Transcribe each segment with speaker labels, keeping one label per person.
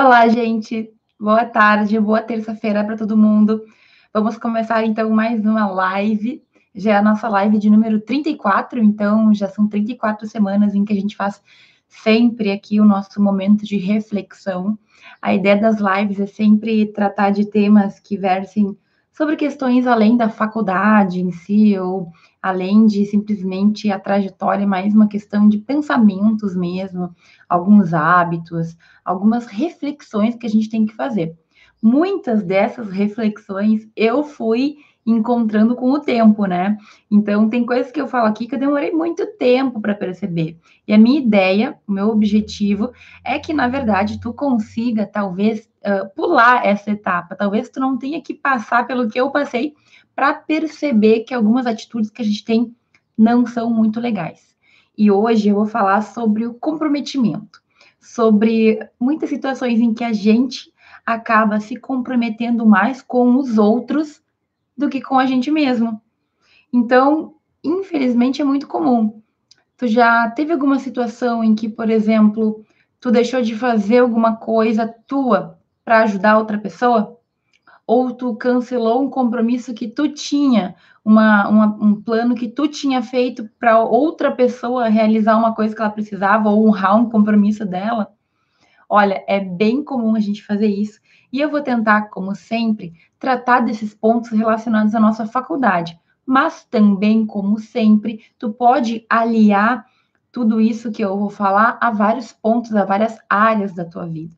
Speaker 1: Olá, gente. Boa tarde, boa terça-feira para todo mundo. Vamos começar então mais uma live. Já é a nossa live de número 34, então já são 34 semanas em que a gente faz sempre aqui o nosso momento de reflexão. A ideia das lives é sempre tratar de temas que versem sobre questões além da faculdade em si, ou além de simplesmente a trajetória, mais uma questão de pensamentos mesmo, alguns hábitos, algumas reflexões que a gente tem que fazer. Muitas dessas reflexões eu fui encontrando com o tempo, né? Então, tem coisas que eu falo aqui que eu demorei muito tempo para perceber. E a minha ideia, o meu objetivo é que, na verdade, tu consiga, talvez, uh, pular essa etapa. Talvez tu não tenha que passar pelo que eu passei para perceber que algumas atitudes que a gente tem não são muito legais. E hoje eu vou falar sobre o comprometimento, sobre muitas situações em que a gente acaba se comprometendo mais com os outros do que com a gente mesmo. Então, infelizmente, é muito comum. Tu já teve alguma situação em que, por exemplo, tu deixou de fazer alguma coisa tua para ajudar outra pessoa? Ou tu cancelou um compromisso que tu tinha, uma, uma, um plano que tu tinha feito para outra pessoa realizar uma coisa que ela precisava ou honrar um compromisso dela? Olha, é bem comum a gente fazer isso. E eu vou tentar, como sempre, tratar desses pontos relacionados à nossa faculdade. Mas também, como sempre, tu pode aliar tudo isso que eu vou falar a vários pontos, a várias áreas da tua vida.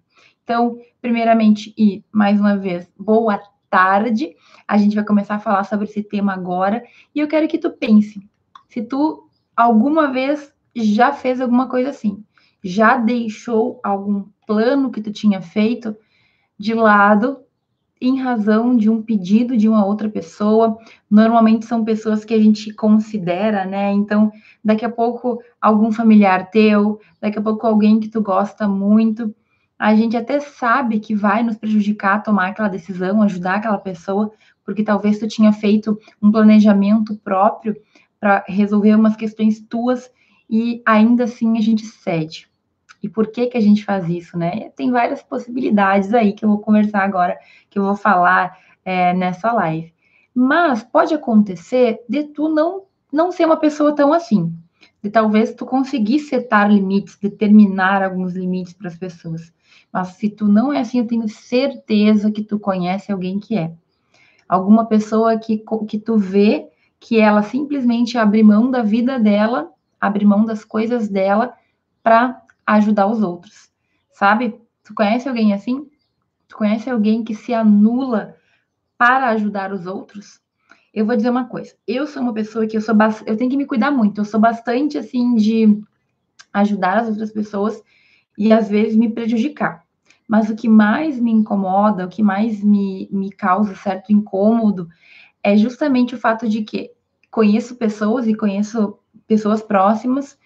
Speaker 1: Então, primeiramente, e mais uma vez, boa tarde. A gente vai começar a falar sobre esse tema agora. E eu quero que tu pense, se tu alguma vez já fez alguma coisa assim, já deixou algum plano que tu tinha feito de lado em razão de um pedido de uma outra pessoa. Normalmente são pessoas que a gente considera, né? Então, daqui a pouco algum familiar teu, daqui a pouco alguém que tu gosta muito, a gente até sabe que vai nos prejudicar tomar aquela decisão, ajudar aquela pessoa, porque talvez tu tinha feito um planejamento próprio para resolver umas questões tuas e ainda assim a gente cede. E por que que a gente faz isso, né? Tem várias possibilidades aí que eu vou conversar agora, que eu vou falar é, nessa live. Mas pode acontecer de tu não, não ser uma pessoa tão assim. De talvez tu conseguir setar limites, determinar alguns limites para as pessoas. Mas se tu não é assim, eu tenho certeza que tu conhece alguém que é. Alguma pessoa que, que tu vê que ela simplesmente abre mão da vida dela, abre mão das coisas dela para ajudar os outros, sabe? Tu conhece alguém assim? Tu conhece alguém que se anula para ajudar os outros? Eu vou dizer uma coisa. Eu sou uma pessoa que eu sou eu tenho que me cuidar muito. Eu sou bastante assim de ajudar as outras pessoas e às vezes me prejudicar. Mas o que mais me incomoda, o que mais me, me causa certo incômodo, é justamente o fato de que conheço pessoas e conheço pessoas próximas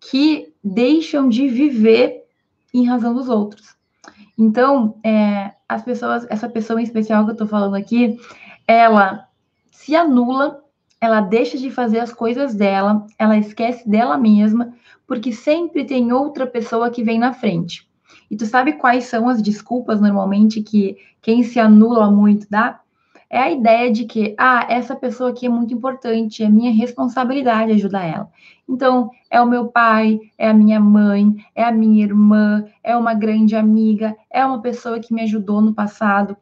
Speaker 1: que deixam de viver em razão dos outros. Então, é, as pessoas, essa pessoa em especial que eu estou falando aqui, ela se anula, ela deixa de fazer as coisas dela, ela esquece dela mesma, porque sempre tem outra pessoa que vem na frente. E tu sabe quais são as desculpas normalmente que quem se anula muito dá? é a ideia de que, ah, essa pessoa aqui é muito importante, é minha responsabilidade ajudar ela. Então, é o meu pai, é a minha mãe, é a minha irmã, é uma grande amiga, é uma pessoa que me ajudou no passado.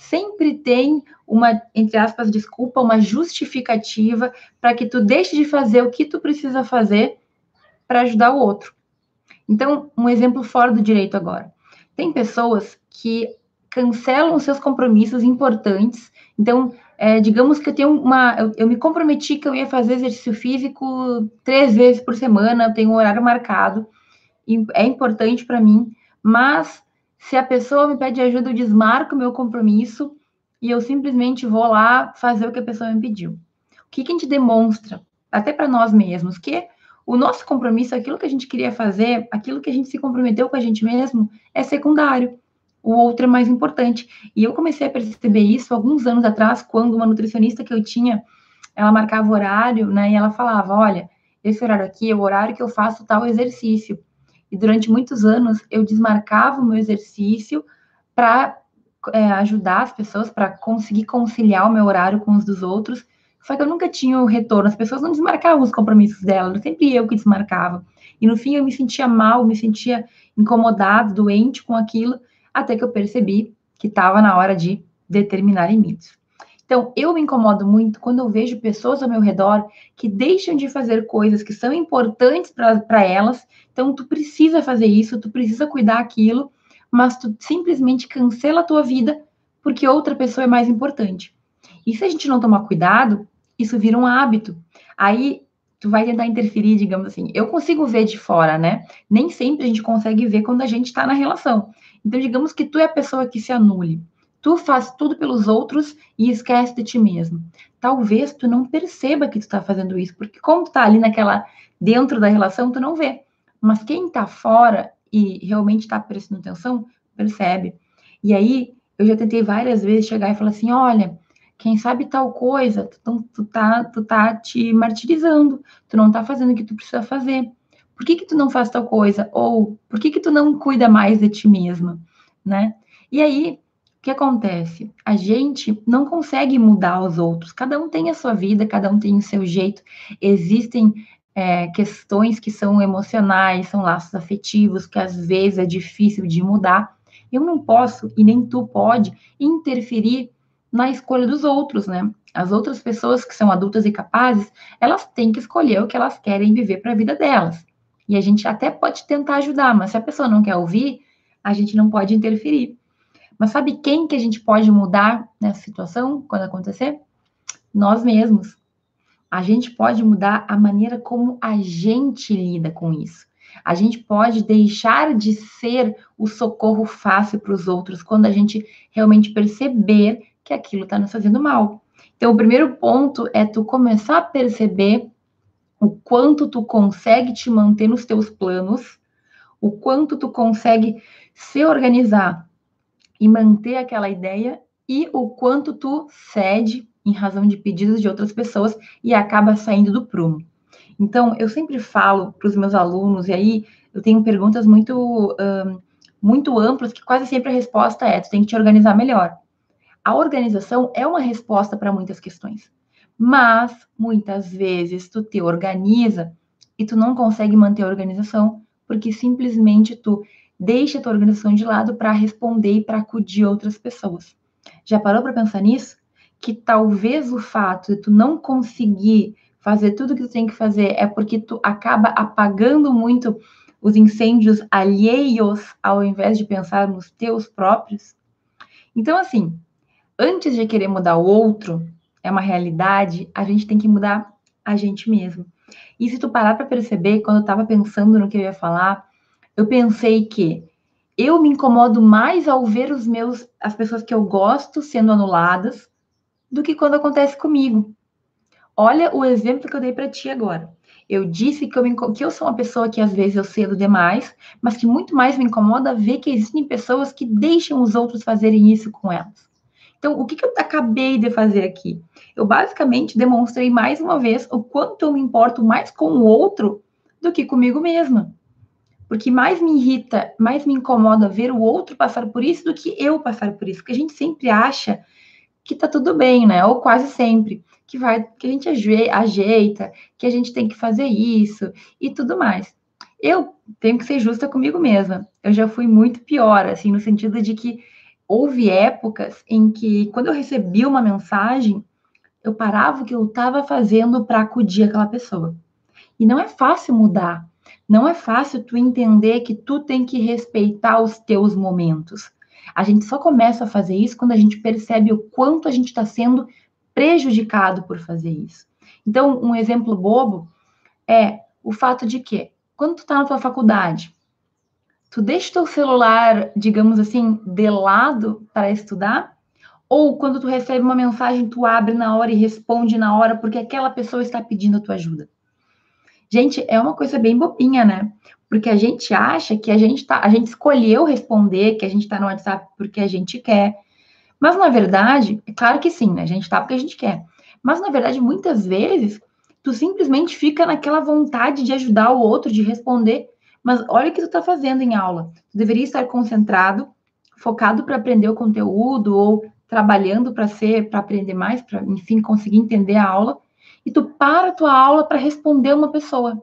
Speaker 1: Sempre tem uma, entre aspas, desculpa, uma justificativa para que tu deixe de fazer o que tu precisa fazer para ajudar o outro. Então, um exemplo fora do direito agora. Tem pessoas que cancelam seus compromissos importantes. Então, é, digamos que eu tenho uma. Eu, eu, me comprometi que eu ia fazer exercício físico três vezes por semana, eu tenho um horário marcado, é importante para mim, mas se a pessoa me pede ajuda, eu desmarco meu compromisso e eu simplesmente vou lá fazer o que a pessoa me pediu. O que, que a gente demonstra, até para nós mesmos, que o nosso compromisso, aquilo que a gente queria fazer, aquilo que a gente se comprometeu com a gente mesmo, é secundário o outro é mais importante. E eu comecei a perceber isso alguns anos atrás, quando uma nutricionista que eu tinha, ela marcava horário, né, e ela falava, olha, esse horário aqui é o horário que eu faço tal exercício. E durante muitos anos eu desmarcava o meu exercício para é, ajudar as pessoas, para conseguir conciliar o meu horário com os dos outros. Só que eu nunca tinha o retorno, as pessoas não desmarcavam os compromissos dela, sempre eu que desmarcava. E no fim eu me sentia mal, me sentia incomodado, doente com aquilo, até que eu percebi que estava na hora de determinar limites. Então, eu me incomodo muito quando eu vejo pessoas ao meu redor que deixam de fazer coisas que são importantes para elas. Então, tu precisa fazer isso, tu precisa cuidar aquilo, mas tu simplesmente cancela a tua vida porque outra pessoa é mais importante. E se a gente não tomar cuidado, isso vira um hábito. Aí tu vai tentar interferir, digamos assim. Eu consigo ver de fora, né? Nem sempre a gente consegue ver quando a gente está na relação. Então, digamos que tu é a pessoa que se anule. Tu faz tudo pelos outros e esquece de ti mesmo. Talvez tu não perceba que tu está fazendo isso, porque como tu tá ali naquela dentro da relação, tu não vê. Mas quem está fora e realmente está prestando atenção, percebe. E aí, eu já tentei várias vezes chegar e falar assim: olha, quem sabe tal coisa, tu, tu, tá, tu tá te martirizando, tu não tá fazendo o que tu precisa fazer. Por que que tu não faz tal coisa? Ou por que que tu não cuida mais de ti mesma, né? E aí, o que acontece? A gente não consegue mudar os outros. Cada um tem a sua vida, cada um tem o seu jeito. Existem é, questões que são emocionais, são laços afetivos, que às vezes é difícil de mudar. Eu não posso, e nem tu pode, interferir na escolha dos outros, né? As outras pessoas que são adultas e capazes, elas têm que escolher o que elas querem viver para a vida delas. E a gente até pode tentar ajudar, mas se a pessoa não quer ouvir, a gente não pode interferir. Mas sabe quem que a gente pode mudar nessa situação quando acontecer? Nós mesmos. A gente pode mudar a maneira como a gente lida com isso. A gente pode deixar de ser o socorro fácil para os outros quando a gente realmente perceber que aquilo está nos fazendo mal. Então, o primeiro ponto é tu começar a perceber o quanto tu consegue te manter nos teus planos, o quanto tu consegue se organizar e manter aquela ideia e o quanto tu cede em razão de pedidos de outras pessoas e acaba saindo do prumo. Então, eu sempre falo para os meus alunos, e aí eu tenho perguntas muito, um, muito amplas, que quase sempre a resposta é: tu tem que te organizar melhor. A organização é uma resposta para muitas questões, mas muitas vezes tu te organiza e tu não consegue manter a organização porque simplesmente tu deixa a tua organização de lado para responder e para acudir outras pessoas. Já parou para pensar nisso? Que talvez o fato de tu não conseguir fazer tudo que tu tem que fazer é porque tu acaba apagando muito os incêndios alheios ao invés de pensar nos teus próprios. Então, assim, antes de querer mudar o outro, é uma realidade, a gente tem que mudar a gente mesmo. E se tu parar para perceber, quando eu estava pensando no que eu ia falar, eu pensei que eu me incomodo mais ao ver os meus, as pessoas que eu gosto sendo anuladas do que quando acontece comigo. Olha o exemplo que eu dei para ti agora. Eu disse que eu, me, que eu sou uma pessoa que às vezes eu cedo demais, mas que muito mais me incomoda ver que existem pessoas que deixam os outros fazerem isso com elas. Então, o que, que eu acabei de fazer aqui? Eu basicamente demonstrei mais uma vez o quanto eu me importo mais com o outro do que comigo mesma. Porque mais me irrita, mais me incomoda ver o outro passar por isso do que eu passar por isso. Porque a gente sempre acha que tá tudo bem, né? Ou quase sempre. Que, vai, que a gente ajeita, que a gente tem que fazer isso e tudo mais. Eu tenho que ser justa comigo mesma. Eu já fui muito pior, assim, no sentido de que houve épocas em que, quando eu recebia uma mensagem, eu parava o que eu estava fazendo para acudir aquela pessoa. E não é fácil mudar. Não é fácil tu entender que tu tem que respeitar os teus momentos. A gente só começa a fazer isso quando a gente percebe o quanto a gente está sendo prejudicado por fazer isso. Então, um exemplo bobo é o fato de que, quando tu está na tua faculdade, tu deixa teu celular, digamos assim, de lado para estudar? Ou quando tu recebe uma mensagem, tu abre na hora e responde na hora porque aquela pessoa está pedindo a tua ajuda? Gente, é uma coisa bem bobinha, né? Porque a gente acha que a gente tá, a gente escolheu responder, que a gente tá no WhatsApp porque a gente quer. Mas na verdade, é claro que sim, né? A gente tá porque a gente quer. Mas na verdade, muitas vezes, tu simplesmente fica naquela vontade de ajudar o outro, de responder, Mas olha o que tu está fazendo em aula. Tu deveria estar concentrado, focado para aprender o conteúdo ou trabalhando para ser, para aprender mais, para, enfim, conseguir entender a aula. E tu para a tua aula para responder uma pessoa.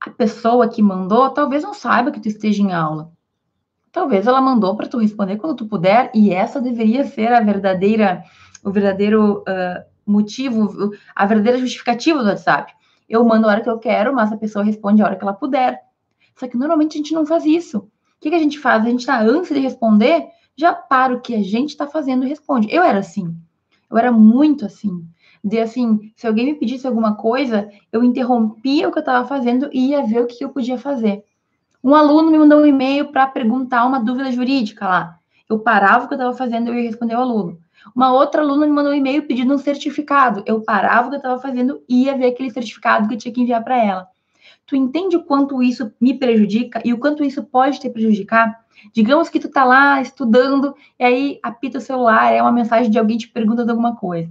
Speaker 1: A pessoa que mandou talvez não saiba que tu esteja em aula. Talvez ela mandou para tu responder quando tu puder, e essa deveria ser a verdadeira, o verdadeiro uh, motivo, a verdadeira justificativa do WhatsApp. Eu mando a hora que eu quero, mas a pessoa responde a hora que ela puder. Só que normalmente a gente não faz isso. O que, que a gente faz? A gente está antes de responder, já para o que a gente está fazendo e responde. Eu era assim. Eu era muito assim. De assim, se alguém me pedisse alguma coisa, eu interrompia o que eu estava fazendo e ia ver o que eu podia fazer. Um aluno me mandou um e-mail para perguntar uma dúvida jurídica lá. Eu parava o que eu estava fazendo e ia responder ao aluno. Uma outra aluna me mandou um e-mail pedindo um certificado. Eu parava o que eu estava fazendo e ia ver aquele certificado que eu tinha que enviar para ela. Tu entende o quanto isso me prejudica e o quanto isso pode te prejudicar? Digamos que tu tá lá estudando e aí apita o celular, é uma mensagem de alguém te perguntando alguma coisa.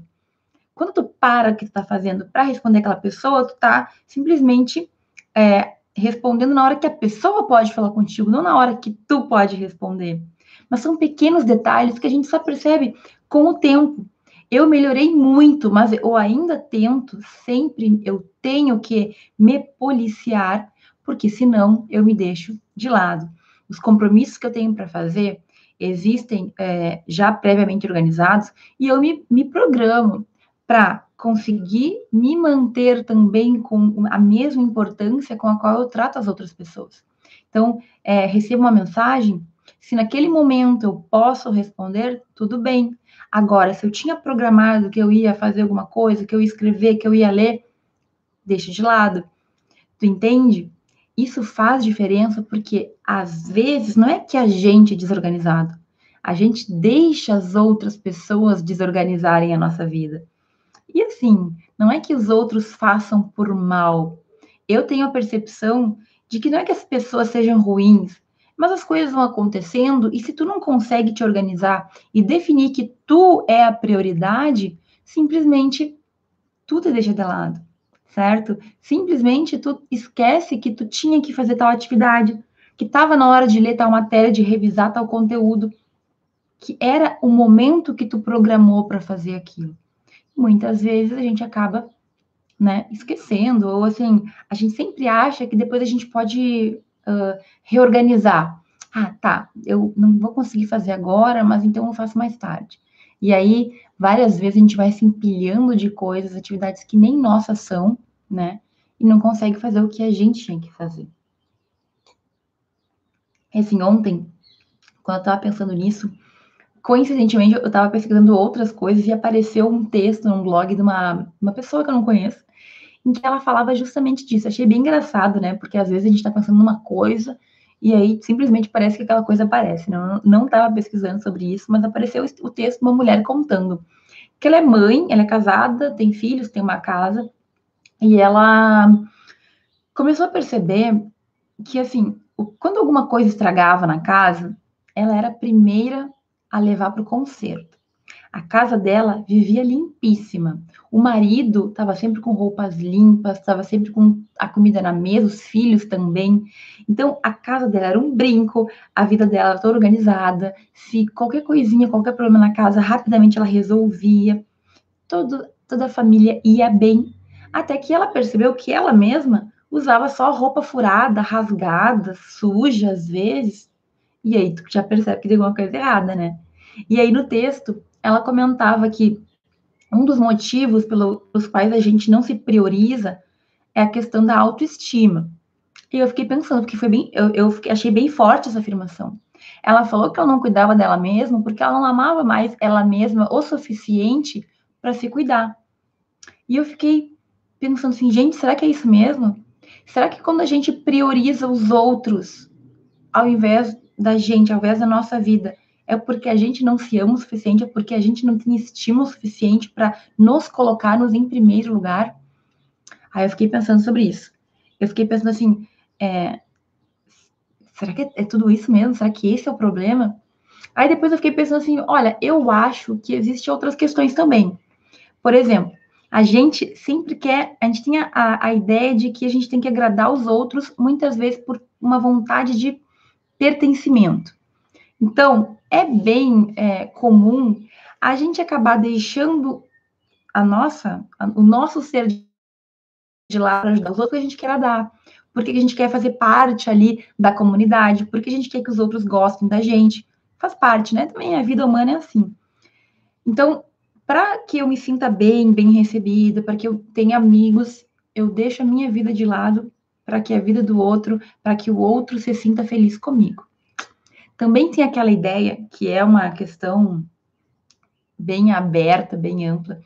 Speaker 1: Quando tu para o que tu tá fazendo para responder aquela pessoa, tu tá simplesmente é, respondendo na hora que a pessoa pode falar contigo, não na hora que tu pode responder. Mas são pequenos detalhes que a gente só percebe com o tempo. Eu melhorei muito, mas eu ainda tento, sempre eu tenho que me policiar, porque senão eu me deixo de lado. Os compromissos que eu tenho para fazer existem é, já previamente organizados e eu me, me programo para conseguir me manter também com a mesma importância com a qual eu trato as outras pessoas. Então, é, recebo uma mensagem, se naquele momento eu posso responder, tudo bem. Agora, se eu tinha programado que eu ia fazer alguma coisa, que eu ia escrever, que eu ia ler, deixa de lado. Tu entende? Isso faz diferença porque às vezes não é que a gente é desorganizado, a gente deixa as outras pessoas desorganizarem a nossa vida. E assim, não é que os outros façam por mal. Eu tenho a percepção de que não é que as pessoas sejam ruins, mas as coisas vão acontecendo e se tu não consegue te organizar e definir que tu é a prioridade, simplesmente tu te deixa de lado, certo? Simplesmente tu esquece que tu tinha que fazer tal atividade, que estava na hora de ler tal matéria, de revisar tal conteúdo, que era o momento que tu programou para fazer aquilo. Muitas vezes a gente acaba, né, esquecendo, ou assim, a gente sempre acha que depois a gente pode uh, reorganizar. Ah, tá, eu não vou conseguir fazer agora, mas então eu faço mais tarde. E aí, várias vezes a gente vai se empilhando de coisas, atividades que nem nossas são, né? E não consegue fazer o que a gente tinha que fazer. Assim, ontem, quando eu estava pensando nisso, coincidentemente eu estava pesquisando outras coisas e apareceu um texto num blog de uma, uma pessoa que eu não conheço, em que ela falava justamente disso. Achei bem engraçado, né? Porque às vezes a gente está pensando numa coisa e aí simplesmente parece que aquela coisa aparece. Né? Não estava pesquisando sobre isso, mas apareceu o texto de uma mulher contando que ela é mãe, ela é casada, tem filhos, tem uma casa, e ela começou a perceber que, assim, quando alguma coisa estragava na casa, ela era a primeira a levar para o conserto. A casa dela vivia limpíssima. O marido estava sempre com roupas limpas, estava sempre com a comida na mesa, os filhos também. Então, a casa dela era um brinco, a vida dela era toda organizada. Se qualquer coisinha, qualquer problema na casa, rapidamente ela resolvia. Todo, toda a família ia bem. Até que ela percebeu que ela mesma usava só roupa furada, rasgada, suja às vezes. E aí tu já percebe que tem alguma coisa errada, né? E aí no texto ela comentava que um dos motivos pelos quais a gente não se prioriza é a questão da autoestima. E eu fiquei pensando, porque foi bem, eu, eu fiquei, achei bem forte essa afirmação. Ela falou que ela não cuidava dela mesma porque ela não amava mais ela mesma o suficiente para se cuidar. E eu fiquei pensando assim, gente, será que é isso mesmo? Será que quando a gente prioriza os outros ao invés da gente, ao invés da nossa vida, é porque a gente não se ama o suficiente, é porque a gente não tem estímulo suficiente para nos colocarmos em primeiro lugar. Aí eu fiquei pensando sobre isso. Eu fiquei pensando assim, é, será que é, tudo isso mesmo? Será que esse é o problema? Aí depois eu fiquei pensando assim, olha, eu acho que existem outras questões também. Por exemplo, A gente sempre quer, a gente tem a, a ideia de que a gente tem que agradar os outros, muitas vezes por uma vontade de pertencimento. Então, é bem é, comum a gente acabar deixando a nossa, o nosso ser de lado para ajudar os outros que a gente quer dar. Porque a gente quer fazer parte ali da comunidade, porque a gente quer que os outros gostem da gente. Faz parte, né? Também a vida humana é assim. Então, para que eu me sinta bem, bem recebida, para que eu tenha amigos, eu deixo a minha vida de lado para que a vida do outro, para que o outro se sinta feliz comigo. Também tem aquela ideia, que é uma questão bem aberta, bem ampla,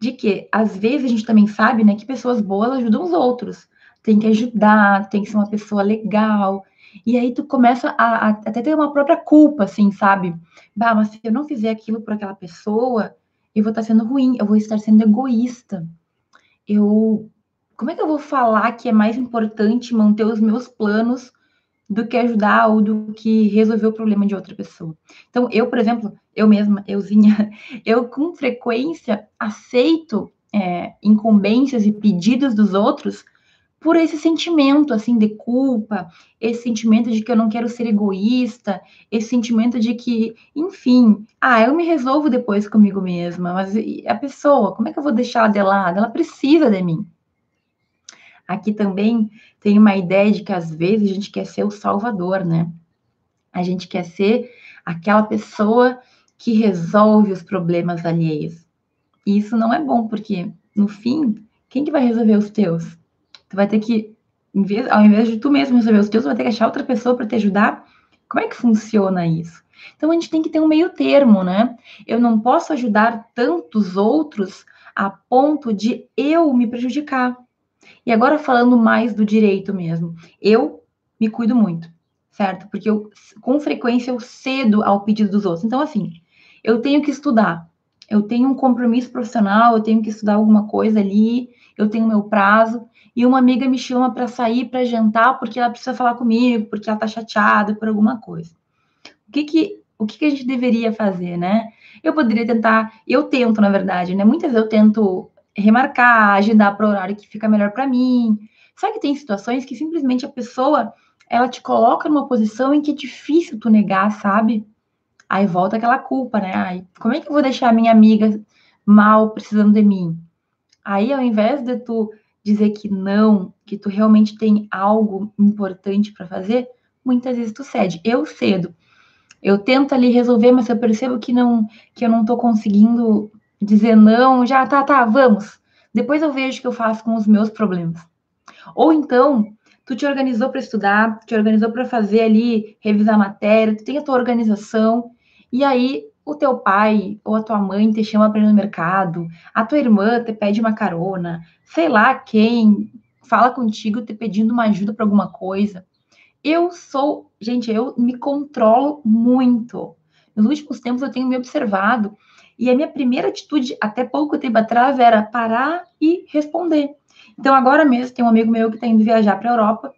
Speaker 1: de que às vezes a gente também sabe, né, que pessoas boas ajudam os outros. Tem que ajudar, tem que ser uma pessoa legal. E aí tu começa a, a até ter uma própria culpa, assim, sabe? Bah, mas se eu não fizer aquilo por aquela pessoa, eu vou estar sendo ruim, eu vou estar sendo egoísta. Eu. Como é que eu vou falar que é mais importante manter os meus planos do que ajudar ou do que resolver o problema de outra pessoa? Então, eu, por exemplo, eu mesma, euzinha, eu com frequência aceito é, incumbências e pedidos dos outros por esse sentimento assim de culpa, esse sentimento de que eu não quero ser egoísta, esse sentimento de que, enfim, ah, eu me resolvo depois comigo mesma, mas a pessoa, como é que eu vou deixar ela de lado? Ela precisa de mim. Aqui também tem uma ideia de que às vezes a gente quer ser o salvador, né? A gente quer ser aquela pessoa que resolve os problemas alheios. E isso não é bom, porque no fim, quem que vai resolver os teus? Tu vai ter que, ao invés de tu mesmo resolver os teus, tu vai ter que achar outra pessoa para te ajudar. Como é que funciona isso? Então a gente tem que ter um meio termo, né? Eu não posso ajudar tantos outros a ponto de eu me prejudicar. E agora falando mais do direito mesmo, eu me cuido muito, certo? Porque eu com frequência eu cedo ao pedido dos outros. Então assim, eu tenho que estudar. Eu tenho um compromisso profissional, eu tenho que estudar alguma coisa ali, eu tenho meu prazo, e uma amiga me chama para sair para jantar porque ela precisa falar comigo, porque ela está chateada por alguma coisa. O que que o que, que a gente deveria fazer, né? Eu poderia tentar, eu tento, na verdade, né? Muitas vezes eu tento remarcar, agendar para o horário que fica melhor para mim. Só que tem situações que simplesmente a pessoa ela te coloca numa posição em que é difícil tu negar, sabe? Aí volta aquela culpa, né? Ai, como é que eu vou deixar a minha amiga mal precisando de mim? Aí, ao invés de tu dizer que não, que tu realmente tem algo importante para fazer, muitas vezes tu cede. Eu cedo. Eu tento ali resolver, mas eu percebo que não, que eu não estou conseguindo dizer não, já tá, tá, vamos. Depois eu vejo o que eu faço com os meus problemas. Ou então, tu te organizou para estudar, te organizou para fazer ali, revisar a matéria, tu tem a tua organização, e aí o teu pai ou a tua mãe te chama para ir no mercado, a tua irmã te pede uma carona, sei lá quem fala contigo te pedindo uma ajuda para alguma coisa. Eu sou, gente, eu me controlo muito. Nos últimos tempos eu tenho me observado e a minha primeira atitude até pouco tempo atrás era parar e responder. Então agora mesmo tem um amigo meu que está indo viajar para a Europa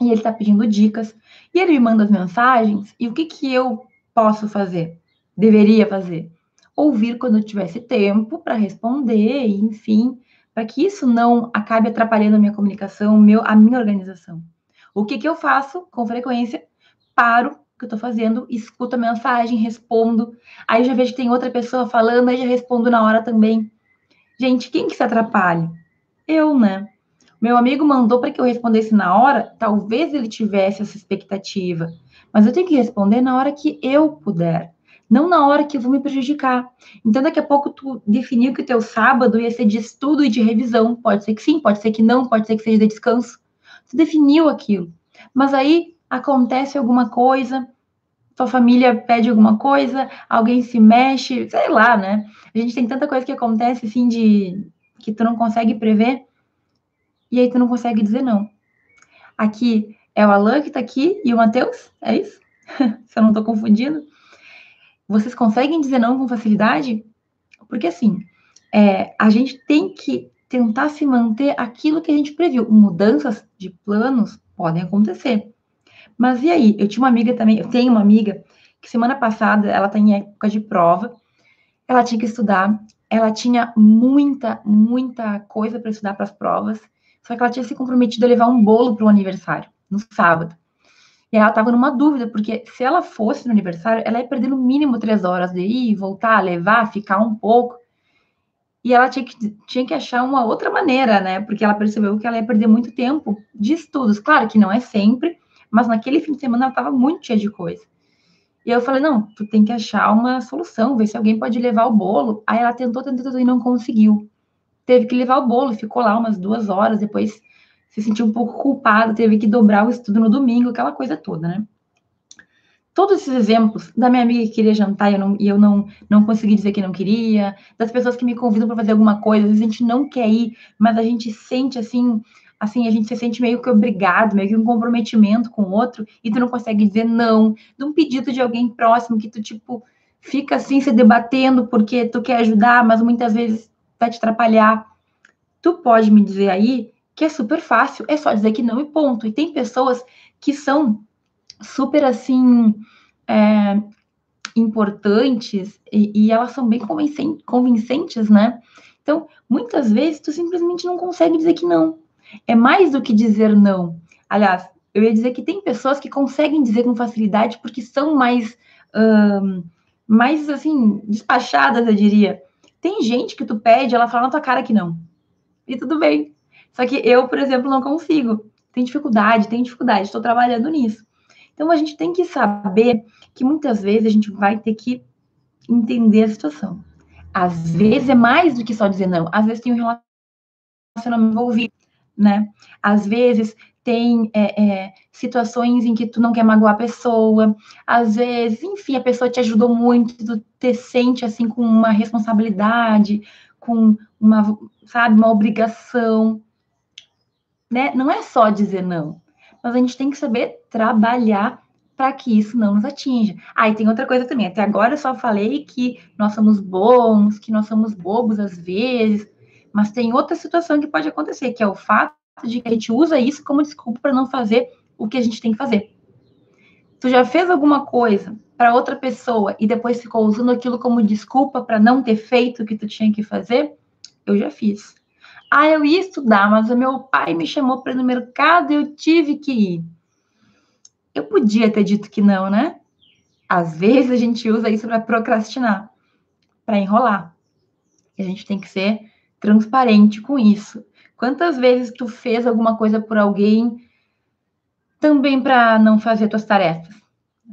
Speaker 1: e ele está pedindo dicas e ele me manda as mensagens e o que que eu posso fazer? Deveria fazer? Ouvir quando eu tivesse tempo para responder, enfim, para que isso não acabe atrapalhando a minha comunicação, meu, a minha organização. O que, que eu faço com frequência? Paro que eu estou fazendo, escuto a mensagem, respondo. Aí já vejo que tem outra pessoa falando, aí já respondo na hora também. Gente, quem que se atrapalha? Eu, né? Meu amigo mandou para que eu respondesse na hora, talvez ele tivesse essa expectativa, mas eu tenho que responder na hora que eu puder não na hora que eu vou me prejudicar. Então, daqui a pouco, tu definiu que o teu sábado ia ser de estudo e de revisão. Pode ser que sim, pode ser que não, pode ser que seja de descanso. Tu definiu aquilo. Mas aí acontece alguma coisa, tua família pede alguma coisa, alguém se mexe, sei lá, né? A gente tem tanta coisa que acontece assim de que tu não consegue prever, e aí tu não consegue dizer não. Aqui é o Alan que tá aqui e o Matheus, é isso? Se eu não tô confundindo. Vocês conseguem dizer não com facilidade? Porque assim, é, a gente tem que tentar se manter aquilo que a gente previu. Mudanças de planos podem acontecer. Mas e aí? Eu tinha uma amiga também, eu tenho uma amiga que semana passada ela está em época de prova, ela tinha que estudar ela tinha muita, muita coisa para estudar para as provas, só que ela tinha se comprometido a levar um bolo para o aniversário, no sábado. E ela estava numa dúvida, porque se ela fosse no aniversário, ela ia perder no mínimo três horas de ir, voltar, levar, ficar um pouco. E ela tinha que, tinha que achar uma outra maneira, né? Porque ela percebeu que ela ia perder muito tempo de estudos. Claro que não é sempre, mas naquele fim de semana ela estava muito cheia de coisa. E eu falei, não, tu tem que achar uma solução, ver se alguém pode levar o bolo. Aí ela tentou, tentou, tentou e não conseguiu. Teve que levar o bolo, ficou lá umas duas horas, depois se sentiu um pouco culpada, teve que dobrar o estudo no domingo, aquela coisa toda, né? Todos esses exemplos da minha amiga que queria jantar e eu não, e eu não, não consegui dizer que não queria, das pessoas que me convidam para fazer alguma coisa, às vezes a gente não quer ir, mas a gente sente assim, assim, a gente se sente meio que obrigado, meio que um comprometimento com o outro, e tu não consegue dizer não, de um pedido de alguém próximo que tu, tipo, fica assim se debatendo porque tu quer ajudar, mas muitas vezes vai te atrapalhar. Tu pode me dizer aí que é super fácil, é só dizer que não e ponto. E tem pessoas que são super assim é, importantes e, e, elas são bem convincentes, né? Então, muitas vezes tu simplesmente não consegue dizer que não. É mais do que dizer não. Aliás, eu ia dizer que tem pessoas que conseguem dizer com facilidade porque são mais, mais assim, despachadas, eu diria. Tem gente que tu pede, ela fala na tua cara que não. E tudo bem. Só que eu, por exemplo, não consigo. Tem dificuldade, tem dificuldade, estou trabalhando nisso. Então a gente tem que saber que muitas vezes a gente vai ter que entender a situação. Às vezes é mais do que só dizer não. Às vezes tem um relacionamento envolvido né? Às vezes tem é, é, situações em que tu não quer magoar a pessoa, às vezes, enfim, a pessoa te ajudou muito, tu te sente assim com uma responsabilidade, com uma, sabe, uma obrigação, né? Não é só dizer não, mas a gente tem que saber trabalhar para que isso não nos atinja. Ah, e tem outra coisa também. Até agora eu só falei que nós somos bons, que nós somos bobos às vezes, mas tem outra situação que pode acontecer, que é o fato de que a gente usa isso como desculpa para não fazer o que a gente tem que fazer. Tu já fez alguma coisa para outra pessoa e depois ficou usando aquilo como desculpa para não ter feito o que tu tinha que fazer? Eu já fiz. Ah, eu ia estudar, mas o meu pai me chamou para ir no mercado e eu tive que ir. Eu podia ter dito que não, né? Às vezes a gente usa isso para procrastinar, para enrolar. E a gente tem que ser transparente com isso. Quantas vezes tu fez alguma coisa por alguém também para não fazer tuas tarefas?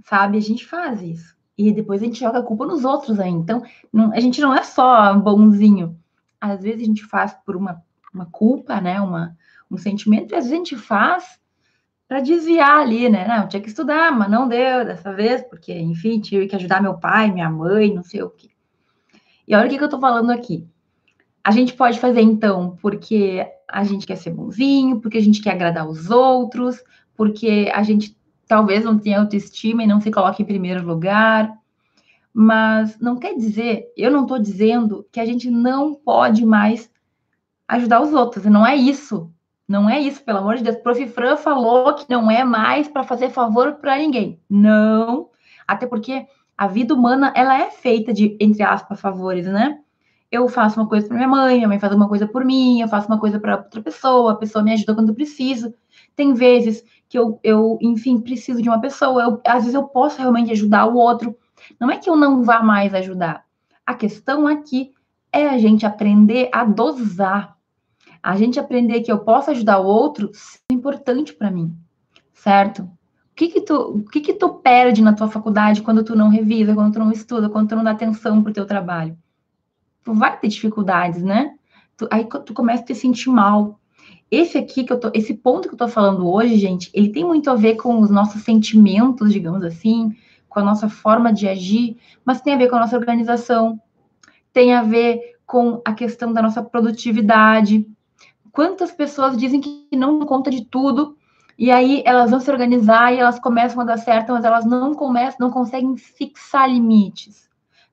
Speaker 1: Sabe? A gente faz isso. E depois a gente joga a culpa nos outros aí. Então, não, a gente não é só bonzinho. Às vezes a gente faz por uma, uma culpa, né? Uma, um sentimento, e às vezes a gente faz para desviar ali, né? Não, tinha que estudar, mas não deu dessa vez, porque, enfim, tive que ajudar meu pai, minha mãe, não sei o quê. E olha o que, que eu tô falando aqui. A gente pode fazer então porque a gente quer ser bonzinho, porque a gente quer agradar os outros, porque a gente talvez não tenha autoestima e não se coloque em primeiro lugar. Mas não quer dizer, eu não estou dizendo que a gente não pode mais ajudar os outros. Não é isso. Não é isso, pelo amor de Deus. Prof. Fran falou que não é mais para fazer favor para ninguém. Não. Até porque a vida humana, ela é feita de, entre aspas, favores, né? Eu faço uma coisa para minha mãe, minha mãe faz uma coisa por mim, eu faço uma coisa para outra pessoa, a pessoa me ajuda quando eu preciso. Tem vezes que eu, eu enfim, preciso de uma pessoa, eu, às vezes eu posso realmente ajudar o outro. Não é que eu não vá mais ajudar. A questão aqui é a gente aprender a dosar. A gente aprender que eu posso ajudar o outro é importante para mim, certo? O que que tu, o que que tu perde na tua faculdade quando tu não revisa, quando tu não estuda, quando tu não dá atenção pro teu trabalho? Tu vai ter dificuldades, né? Tu, aí tu começa a te sentir mal. Esse aqui que eu tô, esse ponto que eu tô falando hoje, gente, ele tem muito a ver com os nossos sentimentos, digamos assim, com a nossa forma de agir, mas tem a ver com a nossa organização, tem a ver com a questão da nossa produtividade. Quantas pessoas dizem que não conta de tudo, e aí elas vão se organizar e elas começam a dar certo, mas elas não começam, não conseguem fixar limites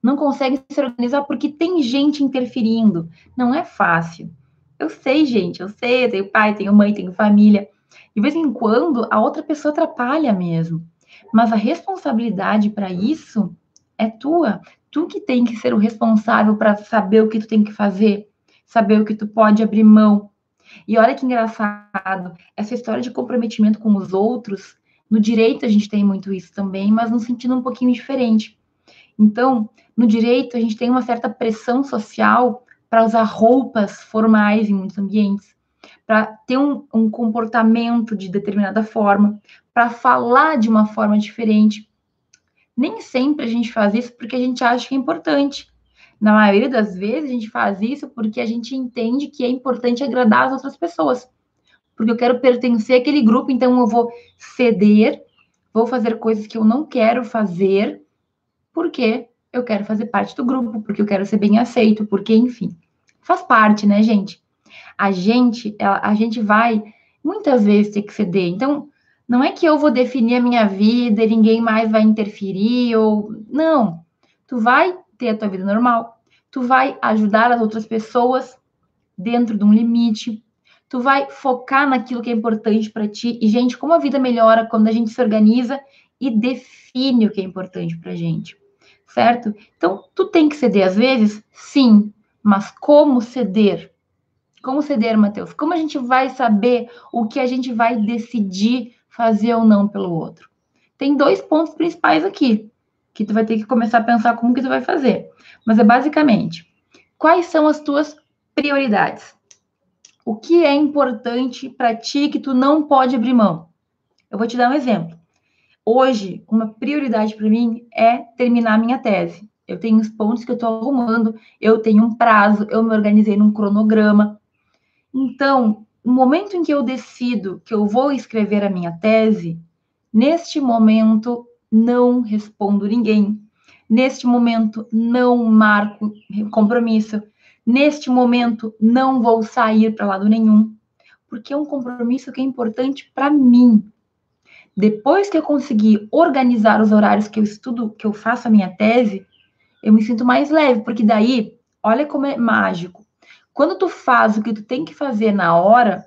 Speaker 1: não conseguem se organizar porque tem gente interferindo. Não é fácil. Eu sei, gente, eu sei, eu tenho pai, tenho mãe, tenho família. De vez em quando, a outra pessoa atrapalha mesmo. Mas a responsabilidade para isso é tua. tu que tem que ser o responsável para saber o que tu tem que fazer, saber o que tu pode abrir mão. E olha que engraçado, essa história de comprometimento com os outros, no direito a gente tem muito isso também, mas num sentido um pouquinho diferente. Então, no direito a gente tem uma certa pressão social para usar roupas formais em muitos ambientes, para ter um, um comportamento de determinada forma, para falar de uma forma diferente. Nem sempre a gente faz isso porque a gente acha que é importante. Na maioria das vezes, a gente faz isso porque a gente entende que é importante agradar as outras pessoas. Porque eu quero pertencer àquele grupo, então eu vou ceder, vou fazer coisas que eu não quero fazer, porque eu quero fazer parte do grupo, porque eu quero ser bem aceito, porque, enfim, faz parte, né, gente? A gente, a, a gente vai muitas vezes ter que ceder. Então, não é que eu vou definir a minha vida e ninguém mais vai interferir, ou. Não. Tu vai ter a tua vida normal, tu vai ajudar as outras pessoas dentro de um limite, tu vai focar naquilo que é importante para ti. E, gente, como a vida melhora quando a gente se organiza e define o que é importante para gente, certo? Então, tu tem que ceder às vezes? Sim, mas como ceder? Como ceder, Matheus? Como a gente vai saber o que a gente vai decidir fazer ou não pelo outro. Tem dois pontos principais aqui, que tu vai ter que começar a pensar como que tu vai fazer. Mas é basicamente, quais são as tuas prioridades? O que é importante para ti que tu não pode abrir mão? Eu vou te dar um exemplo. Hoje, uma prioridade para mim é terminar minha tese. Eu tenho os pontos que eu estou arrumando, eu tenho um prazo, eu me organizei num cronograma. Então, no momento em que eu decido que eu vou escrever a minha tese, neste momento não respondo ninguém. Neste momento não marco compromisso. Neste momento não vou sair para lado nenhum, porque é um compromisso que é importante para mim. Depois que eu conseguir organizar os horários que eu estudo, que eu faço a minha tese, eu me sinto mais leve, porque daí, olha como é mágico. Quando tu faz o que tu tem que fazer na hora,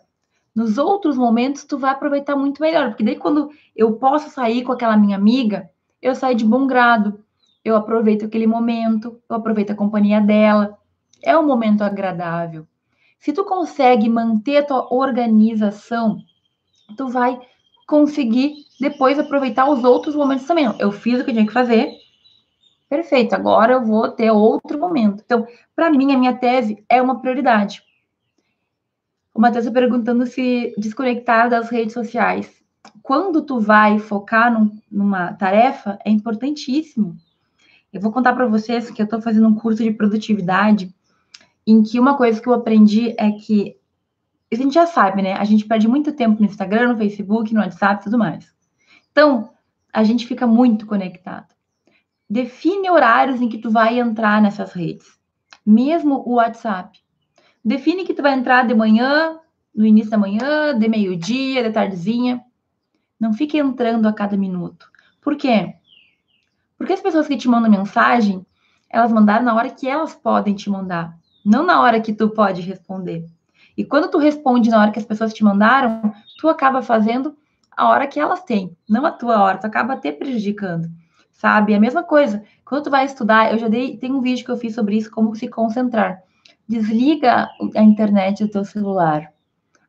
Speaker 1: nos outros momentos tu vai aproveitar muito melhor, porque daí quando eu posso sair com aquela minha amiga, eu saio de bom grado, eu aproveito aquele momento, eu aproveito a companhia dela, é um momento agradável. Se tu consegue manter a tua organização, tu vai conseguir depois aproveitar os outros momentos também. Eu fiz o que eu tinha que fazer, perfeito, agora eu vou ter outro momento. Então, para mim, a minha tese é uma prioridade. O Matheus perguntando se desconectar das redes sociais. Quando tu vai focar num, numa tarefa, é importantíssimo. Eu vou contar para vocês que eu estou fazendo um curso de produtividade, em que uma coisa que eu aprendi é que a gente já sabe, né? A gente perde muito tempo no Instagram, no Facebook, no WhatsApp e tudo mais. Então, a gente fica muito conectado. Define horários em que tu vai entrar nessas redes. Mesmo o WhatsApp. Define que tu vai entrar de manhã, no início da manhã, de meio-dia, de tardezinha. Não fique entrando a cada minuto. Por quê? Porque as pessoas que te mandam mensagem, elas mandaram na hora que elas podem te mandar, não na hora que tu pode responder. E quando tu responde na hora que as pessoas te mandaram, tu acaba fazendo a hora que elas têm, não a tua hora, tu acaba até prejudicando, sabe? A mesma coisa, quando tu vai estudar, eu já dei, tem um vídeo que eu fiz sobre isso, como se concentrar. Desliga a internet do teu celular.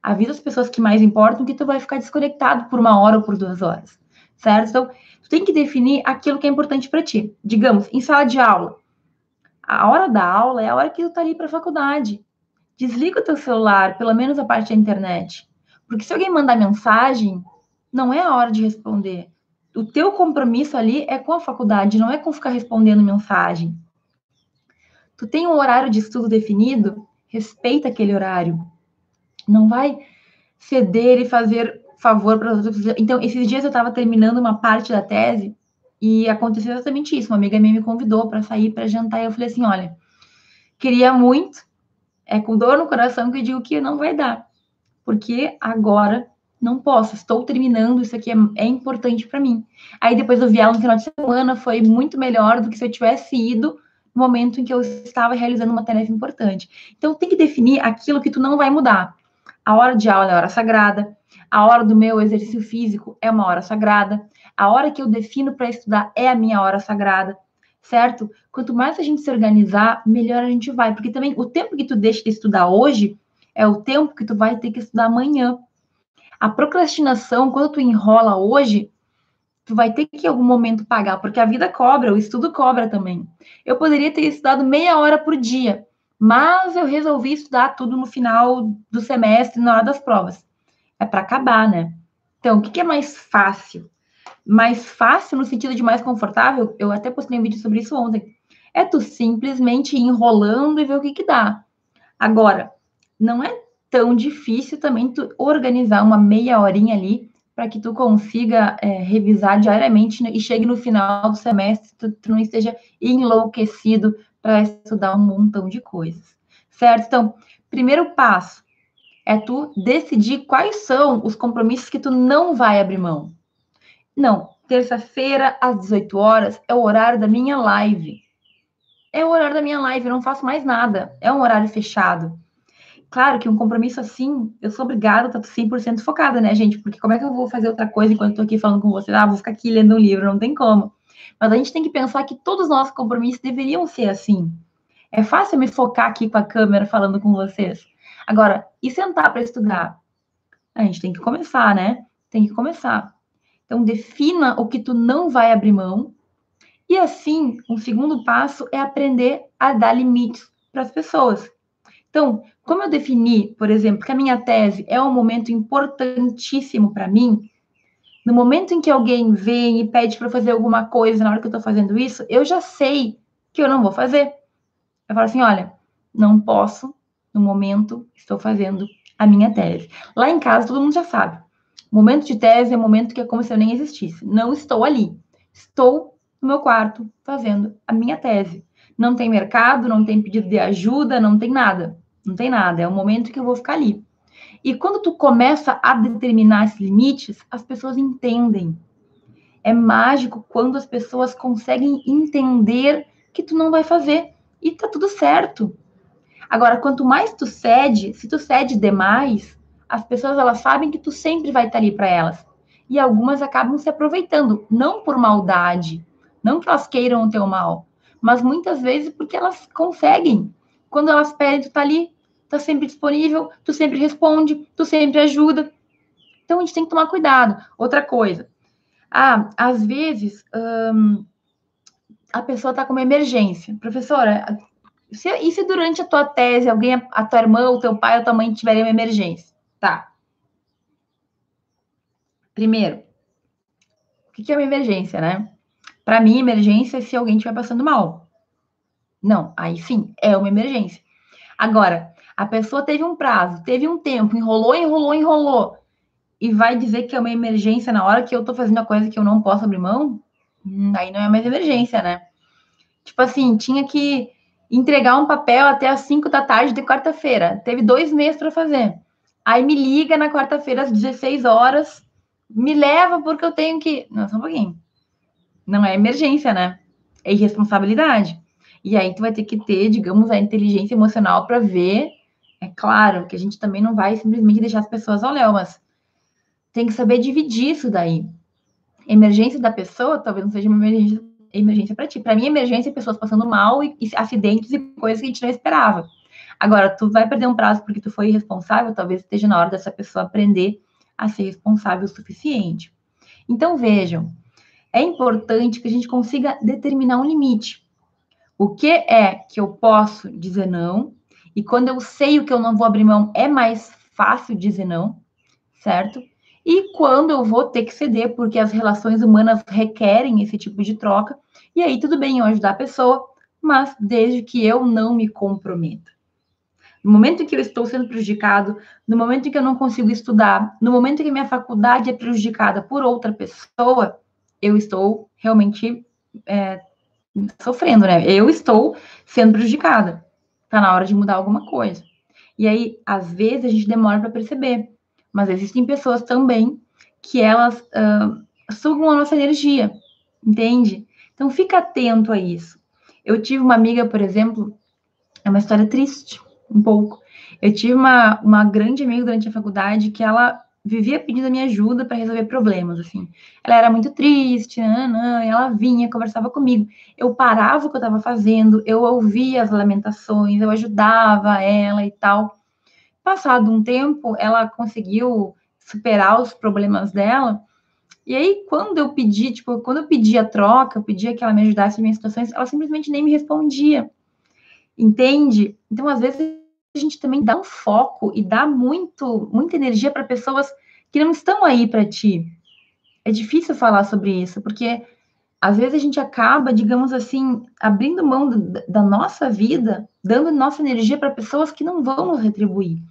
Speaker 1: Avisa as pessoas que mais importam que tu vai ficar desconectado por uma hora ou por duas horas, certo? Então, tu tem que definir aquilo que é importante para ti. Digamos, em sala de aula, a hora da aula é a hora que tu tá ali para faculdade. Desliga o teu celular, pelo menos a parte da internet. Porque se alguém mandar mensagem, não é a hora de responder. O teu compromisso ali é com a faculdade, não é com ficar respondendo mensagem. Tu tem um horário de estudo definido, respeita aquele horário. Não vai ceder e fazer favor para os outros. Então, esses dias eu estava terminando uma parte da tese e aconteceu exatamente isso. Uma amiga minha me convidou para sair para jantar e eu falei assim: olha, queria muito, é com dor no coração que eu digo que não vai dar, porque agora não posso, estou terminando, isso aqui é, é importante para mim. Aí depois eu vi no final de semana, foi muito melhor do que se eu tivesse ido no momento em que eu estava realizando uma tarefa importante. Então, tem que definir aquilo que tu não vai mudar. A hora de aula é hora sagrada, a hora do meu exercício físico é uma hora sagrada, a hora que eu defino para estudar é a minha hora sagrada, certo? Quanto mais a gente se organizar, melhor a gente vai, porque também o tempo que tu deixa de estudar hoje é o tempo que tu vai ter que estudar amanhã. A procrastinação, quando tu enrola hoje, tu vai ter que em algum momento pagar, porque a vida cobra, o estudo cobra também. Eu poderia ter estudado meia hora por dia, mas eu resolvi estudar tudo no final do semestre, na hora das provas. É para acabar, né? Então, o que, que é mais fácil? Mais fácil no sentido de mais confortável, eu até postei um vídeo sobre isso ontem. É tu simplesmente ir enrolando e ver o que, que dá. Agora, não é tão difícil também tu organizar uma meia horinha ali para que tu consiga é, revisar diariamente e chegue no final do semestre, tu, tu não esteja enlouquecido para estudar um montão de coisas, certo? Então, primeiro passo é tu decidir quais são os compromissos que tu não vai abrir mão. Não, terça-feira às 18 horas é o horário da minha live. É o horário da minha live, eu não faço mais nada. É um horário fechado. Claro que um compromisso assim, eu sou obrigada a estar 100% focada, né, gente? Porque como é que eu vou fazer outra coisa enquanto estou aqui falando com você? Ah, vou ficar aqui lendo um livro, não tem como. Mas a gente tem que pensar que todos os nossos compromissos deveriam ser assim. É fácil me focar aqui com a câmera falando com vocês. Agora, e sentar para estudar? A gente tem que começar, né? Tem que começar. Então, defina o que tu não vai abrir mão. E assim, um segundo passo é aprender a dar limites para as pessoas. Então, como eu defini, por exemplo, que a minha tese é um momento importantíssimo para mim, no momento em que alguém vem e pede para fazer alguma coisa na hora que eu estou fazendo isso, eu já sei que eu não vou fazer. Eu falo assim: olha, não posso, no momento, estou fazendo a minha tese. Lá em casa, todo mundo já sabe. Momento de tese é momento que é como se eu nem existisse. Não estou ali. Estou no meu quarto fazendo a minha tese. Não tem mercado, não tem pedido de ajuda, não tem nada. Não tem nada, é o momento que eu vou ficar ali. E quando tu começa a determinar esses limites, as pessoas entendem. É mágico quando as pessoas conseguem entender que tu não vai fazer e tá tudo certo. Agora, quanto mais tu cede, se tu cede demais, as pessoas elas sabem que tu sempre vai estar ali para elas. E algumas acabam se aproveitando, não por maldade, não que elas queiram o teu mal, mas muitas vezes porque elas conseguem. Quando elas pedem, tu tá ali, tá sempre disponível, tu sempre responde, tu sempre ajuda. Então a gente tem que tomar cuidado. Outra coisa, ah, às vezes hum, a pessoa tá com uma emergência. Professora, se, e se durante a tua tese alguém, a tua irmã, o teu pai ou tua mãe tiverem uma emergência? Tá. Primeiro, o que é uma emergência, né? Para mim, emergência é se alguém estiver passando mal. Não, aí sim, é uma emergência. Agora, a pessoa teve um prazo, teve um tempo, enrolou, enrolou, enrolou, e vai dizer que é uma emergência na hora que eu tô fazendo a coisa que eu não posso abrir mão, hum, aí não é mais emergência, né? Tipo assim, tinha que entregar um papel até as 5 da tarde de quarta-feira. Teve dois meses para fazer. Aí me liga na quarta-feira às 16 horas, me leva porque eu tenho que. Não, só um pouquinho. Não é emergência, né? É irresponsabilidade. E aí tu vai ter que ter, digamos, a inteligência emocional para ver é claro que a gente também não vai simplesmente deixar as pessoas ao léu, mas tem que saber dividir isso daí. Emergência da pessoa talvez não seja uma emergência, emergência para ti. Para mim, emergência é pessoas passando mal e, e acidentes e coisas que a gente não esperava. Agora, tu vai perder um prazo porque tu foi irresponsável, talvez esteja na hora dessa pessoa aprender a ser responsável o suficiente. Então, vejam, é importante que a gente consiga determinar um limite. O que é que eu posso dizer não e quando eu sei o que eu não vou abrir mão, é mais fácil dizer não, certo? E quando eu vou ter que ceder, porque as relações humanas requerem esse tipo de troca, e aí tudo bem eu ajudar a pessoa, mas desde que eu não me comprometa. No momento em que eu estou sendo prejudicado, no momento em que eu não consigo estudar, no momento em que minha faculdade é prejudicada por outra pessoa, eu estou realmente é, sofrendo, né? Eu estou sendo prejudicada. Está na hora de mudar alguma coisa. E aí, às vezes, a gente demora para perceber. Mas existem pessoas também que elas uh, sugam a nossa energia, entende? Então, fica atento a isso. Eu tive uma amiga, por exemplo, é uma história triste, um pouco. Eu tive uma, uma grande amiga durante a faculdade que ela vivia pedindo a minha ajuda para resolver problemas, assim. Ela era muito triste, não, não, ela vinha, conversava comigo. Eu parava o que eu estava fazendo, eu ouvia as lamentações, eu ajudava ela e tal. Passado um tempo, ela conseguiu superar os problemas dela. E aí, quando eu pedi, tipo, quando eu pedi a troca, eu pedia que ela me ajudasse em minhas situações, ela simplesmente nem me respondia. Entende? Então, às vezes, a gente também dá um foco e dá muito, muita energia para pessoas que não estão aí para ti. É difícil falar sobre isso, porque às vezes a gente acaba, digamos assim, abrindo mão da nossa vida, dando nossa energia para pessoas que não vão nos retribuir.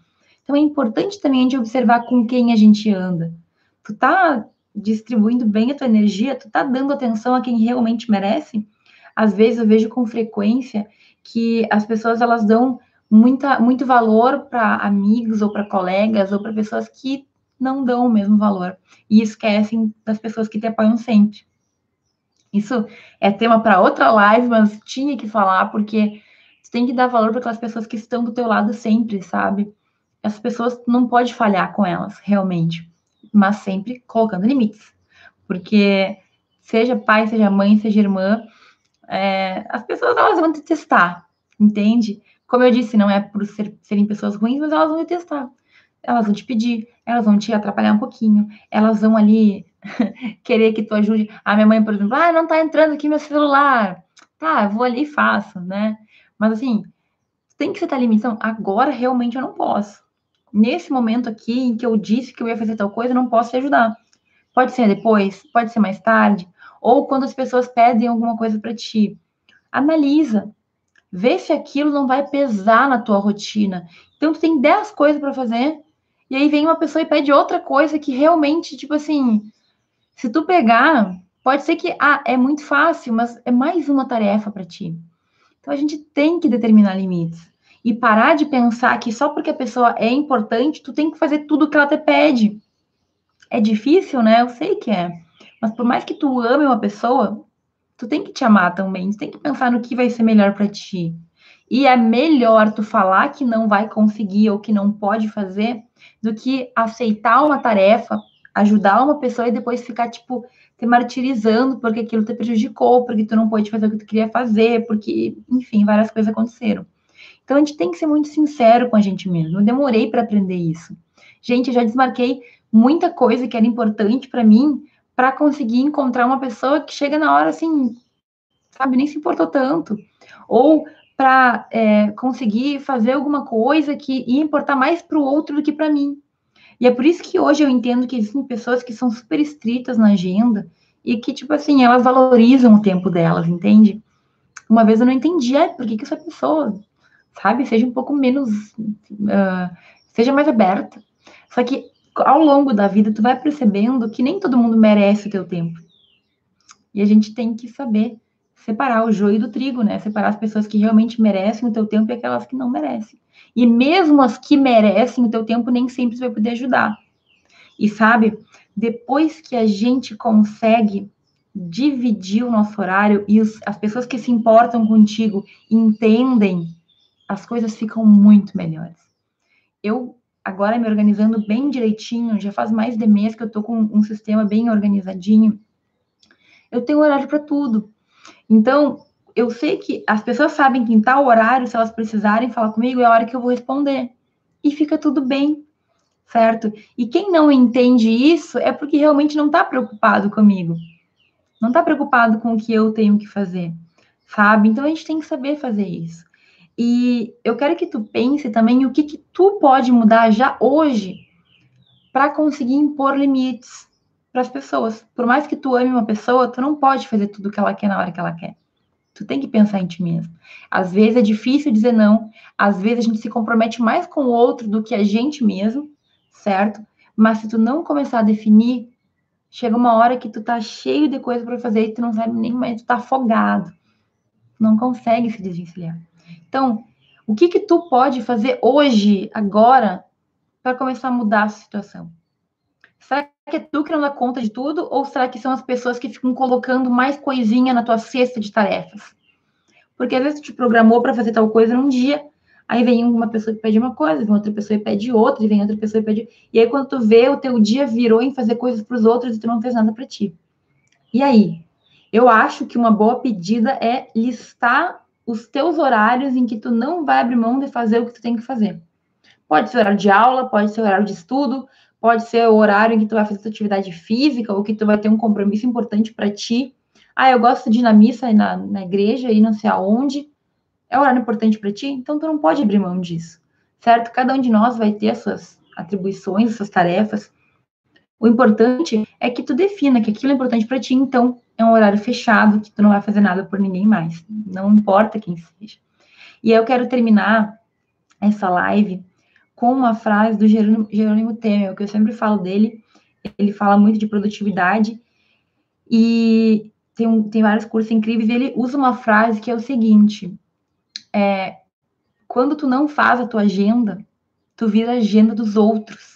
Speaker 1: Então é importante também a gente observar com quem a gente anda. Tu tá distribuindo bem a tua energia, tu tá dando atenção a quem realmente merece? Às vezes eu vejo com frequência que as pessoas elas dão muita, muito valor para amigos ou para colegas ou para pessoas que não dão o mesmo valor e esquecem das pessoas que te apoiam sempre. Isso é tema para outra live, mas tinha que falar porque tem que dar valor para aquelas pessoas que estão do teu lado sempre, sabe? As pessoas não pode falhar com elas, realmente, mas sempre colocando limites, porque seja pai, seja mãe, seja irmã, é, as pessoas elas vão te testar, entende? Como eu disse, não é por ser, serem pessoas ruins, mas elas vão te testar. Elas vão te pedir, elas vão te atrapalhar um pouquinho, elas vão ali querer que tu ajude. A minha mãe, por exemplo, ah, não tá entrando aqui meu celular. Tá, vou ali e faço, né? Mas assim, tem que setar limitação. Agora realmente eu não posso. Nesse momento aqui em que eu disse que eu ia fazer tal coisa, eu não posso te ajudar. Pode ser depois, pode ser mais tarde, ou quando as pessoas pedem alguma coisa para ti. Analisa, Vê se aquilo não vai pesar na tua rotina. Então, tu tem 10 coisas para fazer, e aí vem uma pessoa e pede outra coisa que realmente, tipo assim, se tu pegar, pode ser que, ah, é muito fácil, mas é mais uma tarefa para ti. Então, a gente tem que determinar limites. E parar de pensar que só porque a pessoa é importante, tu tem que fazer tudo o que ela te pede. É difícil, né? Eu sei que é. Mas por mais que tu ame uma pessoa, tu tem que te amar também, tu tem que pensar no que vai ser melhor para ti. E é melhor tu falar que não vai conseguir ou que não pode fazer do que aceitar uma tarefa, ajudar uma pessoa e depois ficar, tipo, te martirizando porque aquilo te prejudicou, porque tu não pôde fazer o que tu queria fazer, porque, enfim, várias coisas aconteceram. Então a gente tem que ser muito sincero com a gente mesmo. Eu demorei para aprender isso. Gente, eu já desmarquei muita coisa que era importante para mim para conseguir encontrar uma pessoa que chega na hora assim, sabe, nem se importou tanto. Ou para é, conseguir fazer alguma coisa que ia importar mais para o outro do que para mim. E é por isso que hoje eu entendo que existem pessoas que são super estritas na agenda e que, tipo assim, elas valorizam o tempo delas, entende? Uma vez eu não entendi, é, por que, que essa pessoa, sabe, seja um pouco menos, uh, seja mais aberta. Só que ao longo da vida, tu vai percebendo que nem todo mundo merece o teu tempo. E a gente tem que saber separar o joio do trigo, né? Separar as pessoas que realmente merecem o teu tempo e aquelas que não merecem. E mesmo as que merecem o teu tempo, nem sempre vai poder ajudar. E sabe, depois que a gente consegue dividir o nosso horário e os, as pessoas que se importam contigo entendem, as coisas ficam muito melhores. Eu agora me organizando bem direitinho, já faz mais de mês que eu tô com um sistema bem organizadinho. Eu tenho horário para tudo. Então, eu sei que as pessoas sabem que em tal horário, se elas precisarem falar comigo, é a hora que eu vou responder. E fica tudo bem, certo? E quem não entende isso é porque realmente não está preocupado comigo. Não está preocupado com o que eu tenho que fazer, sabe? Então a gente tem que saber fazer isso. E eu quero que tu pense também o que, que tu pode mudar já hoje para conseguir impor limites para as pessoas. Por mais que tu ame uma pessoa, tu não pode fazer tudo o que ela quer na hora que ela quer. Tu tem que pensar em ti mesmo. Às vezes é difícil dizer não, às vezes a gente se compromete mais com o outro do que a gente mesmo, certo? Mas se tu não começar a definir, chega uma hora que tu tá cheio de coisa para fazer e tu não sabe nem mais, tu tá afogado. Não consegue se desvencilhar. Então, o que que tu pode fazer hoje, agora, para começar a mudar a situação? Será que é tu que não dá conta de tudo ou será que são as pessoas que ficam colocando mais coisinha na tua cesta de tarefas? Porque às vezes tu te programou para fazer tal coisa num dia, Aí vem uma pessoa que pede uma coisa, vem outra pessoa e pede outra, e vem outra pessoa e pede. E aí, quando tu vê, o teu dia virou em fazer coisas para os outros e tu não fez nada para ti. E aí? Eu acho que uma boa pedida é listar os teus horários em que tu não vai abrir mão de fazer o que tu tem que fazer. Pode ser horário de aula, pode ser horário de estudo, pode ser o horário em que tu vai fazer tua atividade física ou que tu vai ter um compromisso importante para ti. Ah, eu gosto de ir na missa e na, na igreja e não sei aonde. É horário importante para ti? Então tu não pode abrir mão disso, certo? Cada um de nós vai ter as suas atribuições, as suas tarefas. O importante é que tu defina que aquilo é importante para ti, então é um horário fechado, que tu não vai fazer nada por ninguém mais, não importa quem seja. E eu quero terminar essa live com uma frase do Jerônimo, Temer, que eu sempre falo dele, ele fala muito de produtividade, e tem, um, tem vários cursos incríveis, e ele usa uma frase que é o seguinte, é, quando tu não faz a tua agenda, tu vira a agenda dos outros.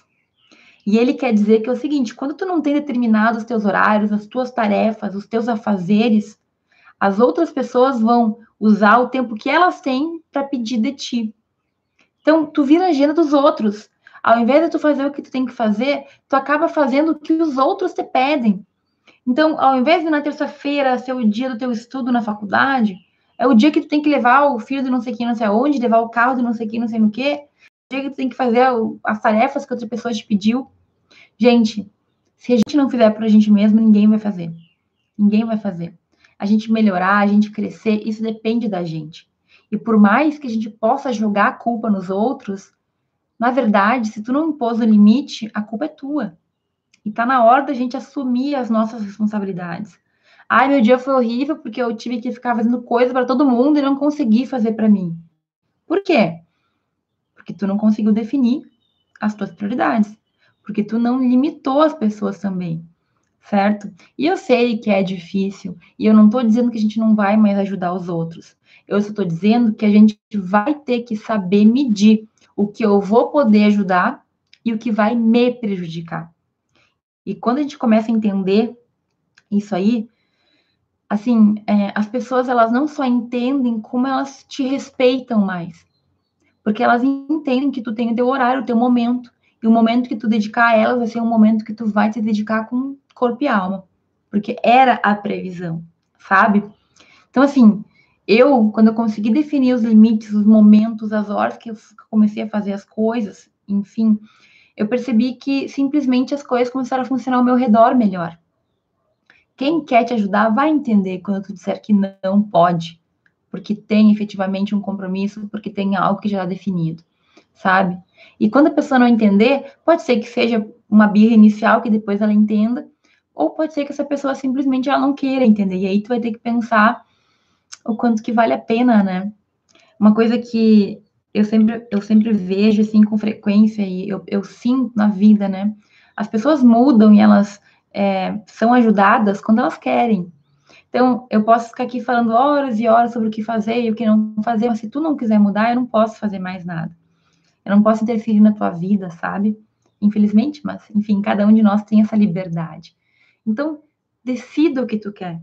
Speaker 1: E ele quer dizer que é o seguinte: quando tu não tem determinados os teus horários, as tuas tarefas, os teus afazeres, as outras pessoas vão usar o tempo que elas têm para pedir de ti. Então, tu vira a agenda dos outros. Ao invés de tu fazer o que tu tem que fazer, tu acaba fazendo o que os outros te pedem. Então, ao invés de na terça-feira ser o dia do teu estudo na faculdade, é o dia que tu tem que levar o filho de não sei quem, não sei aonde, levar o carro de não sei quem, não sei no quê. O dia que tu tem que fazer as tarefas que outra pessoa te pediu. Gente, se a gente não fizer por a gente mesmo, ninguém vai fazer. Ninguém vai fazer. A gente melhorar, a gente crescer, isso depende da gente. E por mais que a gente possa jogar a culpa nos outros, na verdade, se tu não impôs o limite, a culpa é tua. E tá na hora da gente assumir as nossas responsabilidades. Ai, meu dia foi horrível porque eu tive que ficar fazendo coisa para todo mundo e não consegui fazer para mim. Por quê? Porque tu não conseguiu definir as tuas prioridades porque tu não limitou as pessoas também, certo? E eu sei que é difícil, e eu não estou dizendo que a gente não vai mais ajudar os outros. Eu só estou dizendo que a gente vai ter que saber medir o que eu vou poder ajudar e o que vai me prejudicar. E quando a gente começa a entender isso aí, assim, é, as pessoas elas não só entendem como elas te respeitam mais, porque elas entendem que tu tem o teu horário, o teu momento, e o momento que tu dedicar a elas vai ser um momento que tu vai te dedicar com corpo e alma. Porque era a previsão, sabe? Então, assim, eu, quando eu consegui definir os limites, os momentos, as horas que eu comecei a fazer as coisas, enfim, eu percebi que simplesmente as coisas começaram a funcionar ao meu redor melhor. Quem quer te ajudar vai entender quando tu disser que não pode, porque tem efetivamente um compromisso, porque tem algo que já é definido, sabe? E quando a pessoa não entender, pode ser que seja uma birra inicial que depois ela entenda, ou pode ser que essa pessoa simplesmente ela não queira entender. E aí tu vai ter que pensar o quanto que vale a pena, né? Uma coisa que eu sempre, eu sempre vejo assim com frequência e eu, eu sinto na vida, né? As pessoas mudam e elas é, são ajudadas quando elas querem. Então, eu posso ficar aqui falando horas e horas sobre o que fazer e o que não fazer, mas se tu não quiser mudar, eu não posso fazer mais nada. Eu não posso interferir na tua vida, sabe? Infelizmente, mas enfim, cada um de nós tem essa liberdade. Então, decida o que tu quer.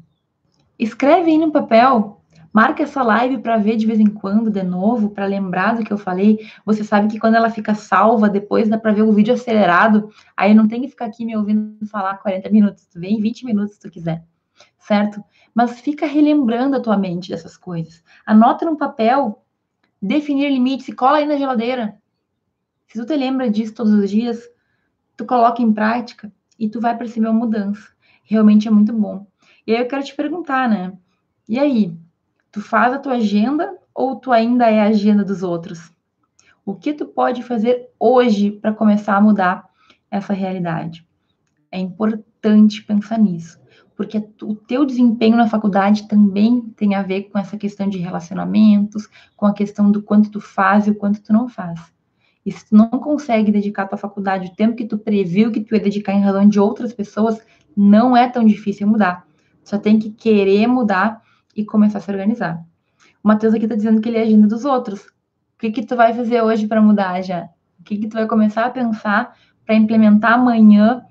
Speaker 1: Escreve aí no papel, marca essa live para ver de vez em quando, de novo, para lembrar do que eu falei. Você sabe que quando ela fica salva, depois dá para ver o vídeo acelerado. Aí não tem que ficar aqui me ouvindo falar 40 minutos, tu vem 20 minutos se tu quiser, certo? Mas fica relembrando a tua mente dessas coisas. Anota no papel, definir limites e cola aí na geladeira. Se tu te lembra disso todos os dias, tu coloca em prática e tu vai perceber uma mudança. Realmente é muito bom. E aí eu quero te perguntar, né? E aí, tu faz a tua agenda ou tu ainda é a agenda dos outros? O que tu pode fazer hoje para começar a mudar essa realidade? É importante pensar nisso, porque o teu desempenho na faculdade também tem a ver com essa questão de relacionamentos, com a questão do quanto tu faz e o quanto tu não faz. E se tu não consegue dedicar a tua faculdade o tempo que tu previu que tu ia dedicar em razão de outras pessoas, não é tão difícil mudar. Só tem que querer mudar e começar a se organizar. O Matheus aqui tá dizendo que ele é agenda dos outros. O que que tu vai fazer hoje para mudar já? O que que tu vai começar a pensar para implementar amanhã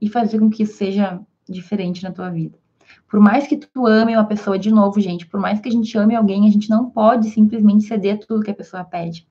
Speaker 1: e fazer com que isso seja diferente na tua vida? Por mais que tu ame uma pessoa, de novo, gente, por mais que a gente ame alguém, a gente não pode simplesmente ceder tudo que a pessoa pede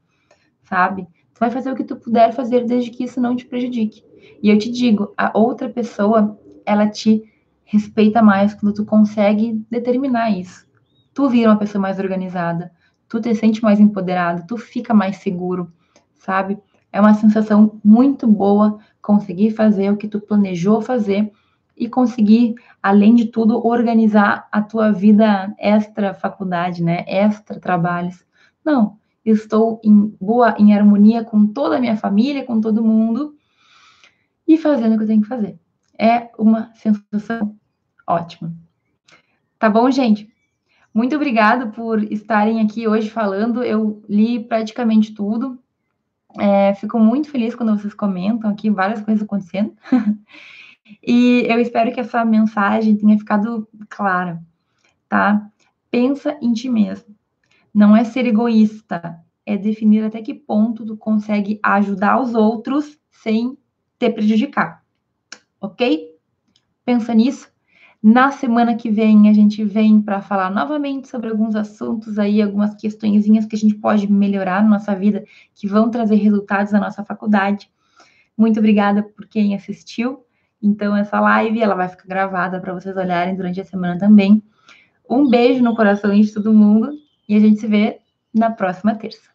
Speaker 1: sabe? Tu vai fazer o que tu puder fazer desde que isso não te prejudique. E eu te digo, a outra pessoa, ela te respeita mais quando tu consegue determinar isso. Tu vira uma pessoa mais organizada, tu te sente mais empoderado, tu fica mais seguro, sabe? É uma sensação muito boa conseguir fazer o que tu planejou fazer e conseguir, além de tudo, organizar a tua vida extra faculdade, né? Extra trabalhos. Não, estou em boa, em harmonia com toda a minha família, com todo mundo e fazendo o que eu tenho que fazer. É uma sensação ótima. Tá bom, gente? Muito obrigado por estarem aqui hoje falando. Eu li praticamente tudo. É, fico muito feliz quando vocês comentam aqui várias coisas acontecendo. e eu espero que essa mensagem tenha ficado clara, tá? Pensa em ti mesmo. Não é ser egoísta, é definir até que ponto tu consegue ajudar os outros sem te prejudicar. Ok? Pensa nisso. Na semana que vem, a gente vem para falar novamente sobre alguns assuntos aí, algumas questõezinhas que a gente pode melhorar na nossa vida, que vão trazer resultados na nossa faculdade. Muito obrigada por quem assistiu. Então, essa live, ela vai ficar gravada para vocês olharem durante a semana também. Um beijo no coração de todo mundo e a gente se vê na próxima terça.